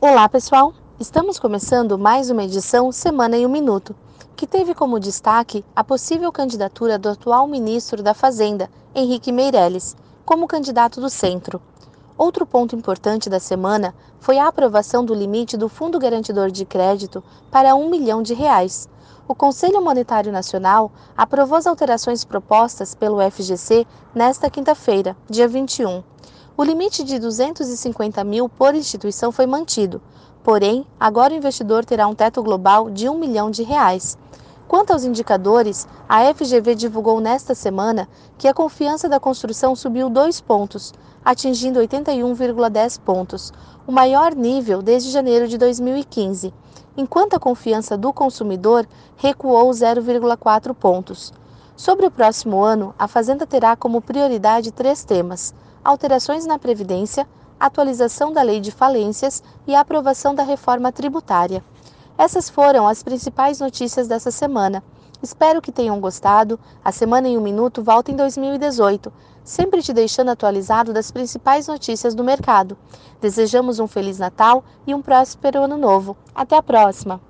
Olá, pessoal! Estamos começando mais uma edição Semana em um Minuto, que teve como destaque a possível candidatura do atual ministro da Fazenda, Henrique Meirelles, como candidato do centro. Outro ponto importante da semana foi a aprovação do limite do Fundo Garantidor de Crédito para um milhão de reais. O Conselho Monetário Nacional aprovou as alterações propostas pelo FGC nesta quinta-feira, dia 21. O limite de 250 mil por instituição foi mantido, porém, agora o investidor terá um teto global de 1 milhão de reais. Quanto aos indicadores, a FGV divulgou nesta semana que a confiança da construção subiu dois pontos, atingindo 81,10 pontos, o maior nível desde janeiro de 2015, enquanto a confiança do consumidor recuou 0,4 pontos. Sobre o próximo ano, a Fazenda terá como prioridade três temas alterações na Previdência, atualização da Lei de Falências e a aprovação da reforma tributária. Essas foram as principais notícias dessa semana. Espero que tenham gostado. A Semana em um Minuto volta em 2018, sempre te deixando atualizado das principais notícias do mercado. Desejamos um Feliz Natal e um próspero Ano Novo. Até a próxima!